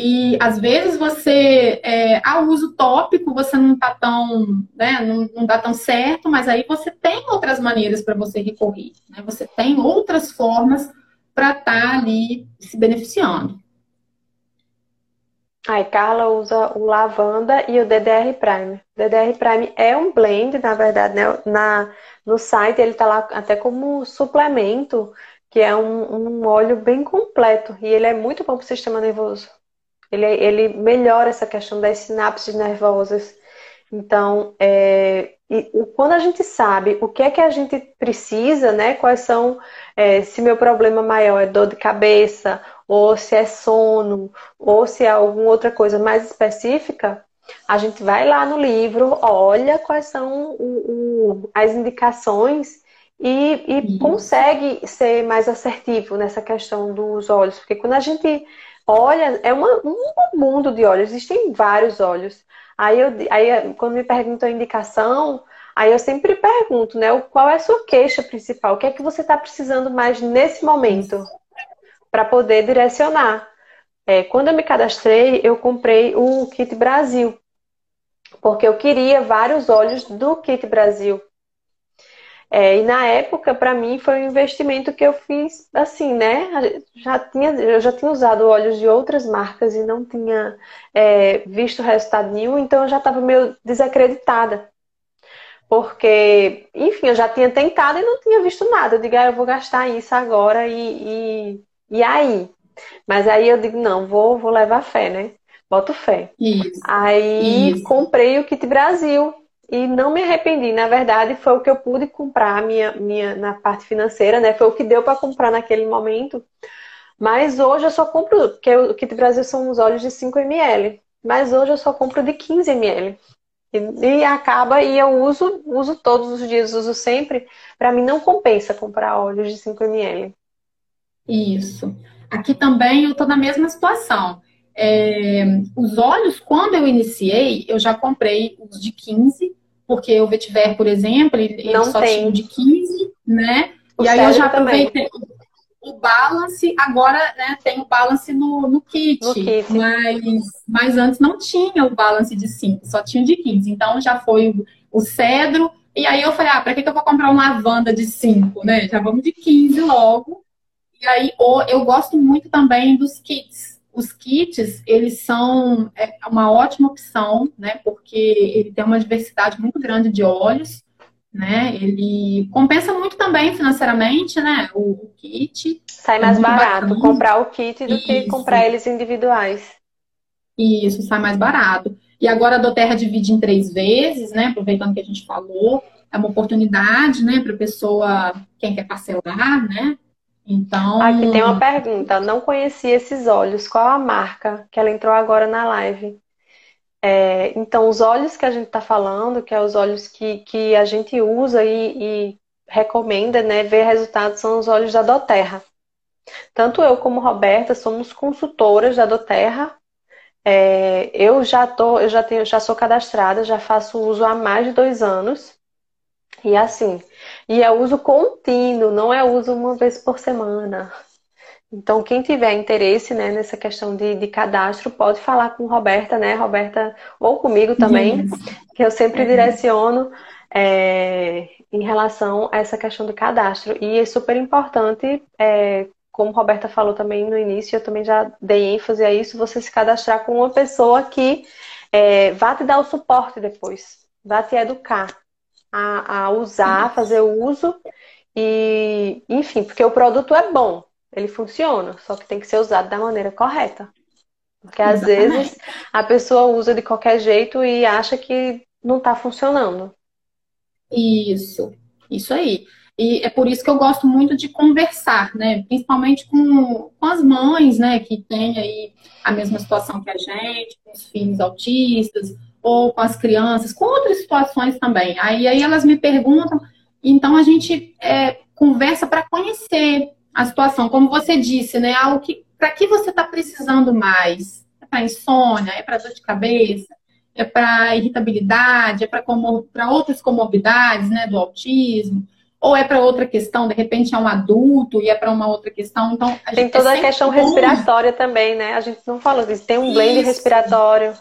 E às vezes você, é, a uso tópico, você não tá tão, né, não, não dá tão certo, mas aí você tem outras maneiras para você recorrer, né? Você tem outras formas para estar tá ali se beneficiando. Aí Carla usa o lavanda e o DDR Prime. DDR Prime é um blend, na verdade, né? Na, no site ele tá lá até como suplemento, que é um, um óleo bem completo. E ele é muito bom para o sistema nervoso. Ele, ele melhora essa questão das sinapses nervosas. Então, é, e, quando a gente sabe o que é que a gente precisa, né? Quais são, é, se meu problema maior é dor de cabeça, ou se é sono, ou se é alguma outra coisa mais específica, a gente vai lá no livro, olha quais são o, o, as indicações e, e consegue ser mais assertivo nessa questão dos olhos. Porque quando a gente Olha, é uma, um mundo de olhos, existem vários olhos. Aí, eu, aí quando me perguntam a indicação, aí eu sempre pergunto, né? Qual é a sua queixa principal? O que é que você está precisando mais nesse momento? Para poder direcionar. É, quando eu me cadastrei, eu comprei o Kit Brasil. Porque eu queria vários olhos do Kit Brasil. É, e na época, para mim, foi um investimento que eu fiz assim, né? Já tinha, eu já tinha usado óleos de outras marcas e não tinha é, visto resultado nenhum, então eu já estava meio desacreditada. Porque, enfim, eu já tinha tentado e não tinha visto nada. Eu digo, ah, eu vou gastar isso agora e, e, e aí? Mas aí eu digo, não, vou, vou levar fé, né? Boto fé. Isso. Aí isso. comprei o Kit Brasil e não me arrependi. Na verdade, foi o que eu pude comprar minha, minha, na parte financeira, né? Foi o que deu para comprar naquele momento. Mas hoje eu só compro, porque o Kit Brasil são os óleos de 5 ml. Mas hoje eu só compro de 15 ml. E, e acaba, e eu uso, uso todos os dias, uso sempre. Para mim não compensa comprar óleos de 5 ml. Isso. Aqui também eu estou na mesma situação. É, os óleos, quando eu iniciei, eu já comprei os de 15 porque o vetiver, por exemplo, ele, não só tem. tinha de 15, né? O e aí eu já aproveitei. Também o balance, agora né, tem o balance no, no, kit, no kit, Mas, mas antes não tinha o balance de 5, só tinha de 15. Então já foi o, o cedro. E aí eu falei, ah, para que, que eu vou comprar uma lavanda de 5, né? Já vamos de 15 logo. E aí eu gosto muito também dos kits. Os kits, eles são é, uma ótima opção, né? Porque ele tem uma diversidade muito grande de óleos né? Ele compensa muito também financeiramente, né? O, kit. Sai mais barato bacana. comprar o kit do Isso. que comprar eles individuais. Isso, sai mais barato. E agora a Doterra divide em três vezes, né? Aproveitando que a gente falou, é uma oportunidade, né, para pessoa quem quer parcelar, né? Então. Aqui tem uma pergunta. Não conhecia esses óleos. Qual a marca que ela entrou agora na live? É, então, os óleos que a gente está falando, que é os óleos que, que a gente usa e, e recomenda, né, ver resultados, são os óleos da Doterra. Tanto eu como Roberta somos consultoras da Doterra. É, eu já tô, eu já tenho, já sou cadastrada, já faço uso há mais de dois anos. E assim, e é uso contínuo, não é uso uma vez por semana. Então, quem tiver interesse né, nessa questão de, de cadastro, pode falar com Roberta, né? Roberta, ou comigo também, que eu sempre direciono é, em relação a essa questão do cadastro. E é super importante, é, como Roberta falou também no início, eu também já dei ênfase a isso, você se cadastrar com uma pessoa que é, vá te dar o suporte depois, vá te educar a, a usar, fazer o uso. E, enfim, porque o produto é bom, ele funciona, só que tem que ser usado da maneira correta. Porque às Exatamente. vezes a pessoa usa de qualquer jeito e acha que não está funcionando. Isso, isso aí. E é por isso que eu gosto muito de conversar, né? Principalmente com, com as mães, né? Que têm aí a mesma situação que a gente, com os filhos autistas, ou com as crianças, com outras situações também. Aí, aí elas me perguntam, então a gente é, conversa para conhecer, a situação. Como você disse, né? Algo que para que você está precisando mais? É para insônia? É para dor de cabeça? É para irritabilidade? É para outras comorbidades, né? Do autismo? Ou é para outra questão? De repente é um adulto e é para uma outra questão? Então tem toda é a questão bom. respiratória também, né? A gente não falou disso. Tem um blend respiratório.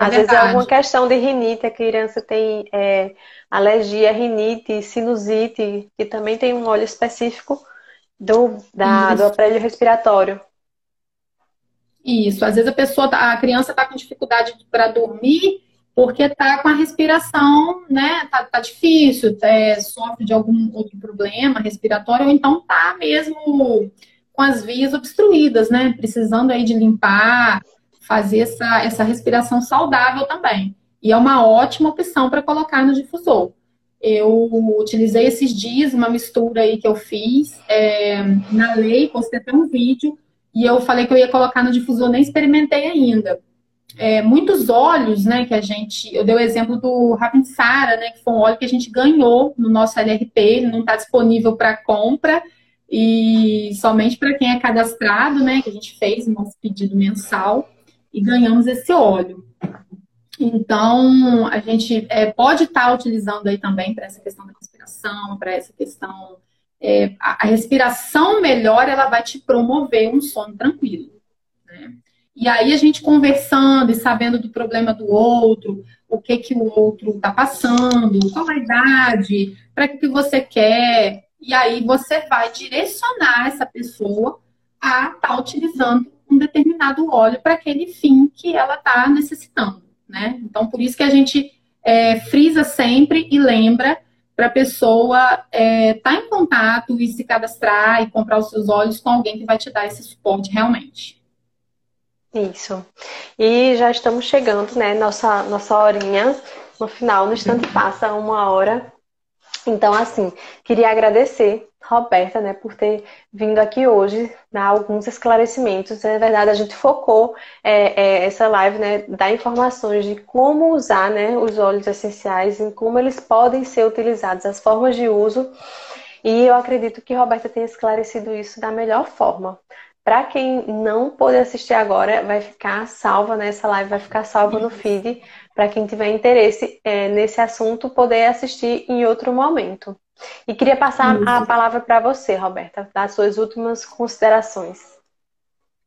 É Às verdade. vezes é alguma questão de rinite, a criança tem é, alergia, rinite, sinusite, que também tem um óleo específico do, da, do aparelho respiratório. Isso, às vezes a pessoa, tá, a criança está com dificuldade para dormir porque está com a respiração, né? Tá, tá difícil, é, sofre de algum outro problema respiratório, ou então tá mesmo com as vias obstruídas, né? Precisando aí de limpar, fazer essa, essa respiração saudável também. E é uma ótima opção para colocar no difusor. Eu utilizei esses dias uma mistura aí que eu fiz é, na lei, postei até um vídeo e eu falei que eu ia colocar no difusor, nem experimentei ainda. É, muitos óleos, né, que a gente, eu dei o exemplo do Ravinsara, né, que foi um óleo que a gente ganhou no nosso LRP, ele não está disponível para compra e somente para quem é cadastrado, né, que a gente fez o nosso pedido mensal e ganhamos esse óleo. Então, a gente é, pode estar tá utilizando aí também para essa questão da respiração, para essa questão. É, a, respiração melhor, ela vai te promover um sono tranquilo. Né? E aí, a gente conversando e sabendo do problema do outro, o que, que o outro está passando, qual a idade, para que, que você quer. E aí, você vai direcionar essa pessoa a estar tá utilizando um determinado óleo para aquele fim que ela está necessitando né? Então, por isso que a gente é, frisa sempre e lembra para a pessoa estar é, tá em contato e se cadastrar e comprar os seus olhos com alguém que vai te dar esse suporte realmente. Isso. E já estamos chegando, né? Nossa, nossa horinha no final, no instante passa uma hora. Então, assim, queria agradecer Roberta, né, por ter vindo aqui hoje dar alguns esclarecimentos. Na verdade, a gente focou é, é, essa live, né, dar informações de como usar, né, os óleos essenciais, em como eles podem ser utilizados, as formas de uso. E eu acredito que Roberta tenha esclarecido isso da melhor forma. Para quem não pôde assistir agora, vai ficar salva né? live, vai ficar salva no feed, para quem tiver interesse é, nesse assunto, poder assistir em outro momento. E queria passar Isso. a palavra para você, Roberta, das suas últimas considerações.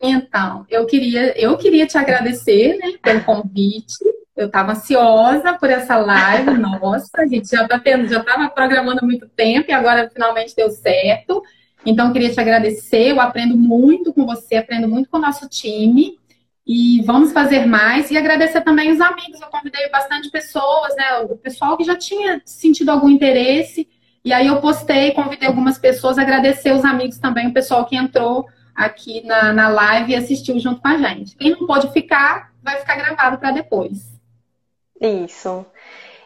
Então, eu queria, eu queria te agradecer né, pelo convite. Eu estava ansiosa por essa live, [laughs] nossa, a gente já está tendo, já estava programando há muito tempo e agora finalmente deu certo. Então, eu queria te agradecer. Eu aprendo muito com você, aprendo muito com o nosso time. E vamos fazer mais. E agradecer também os amigos. Eu convidei bastante pessoas, né? O pessoal que já tinha sentido algum interesse. E aí eu postei, convidei algumas pessoas, agradecer os amigos também, o pessoal que entrou aqui na, na live e assistiu junto com a gente. Quem não pode ficar, vai ficar gravado para depois. Isso.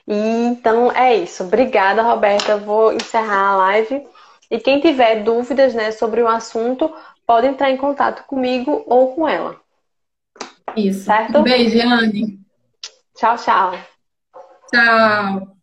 E, então é isso. Obrigada, Roberta. Eu vou encerrar a live. E quem tiver dúvidas né, sobre o assunto, pode entrar em contato comigo ou com ela. Isso. Certo? Um beijo, Anne. Tchau, tchau. Tchau.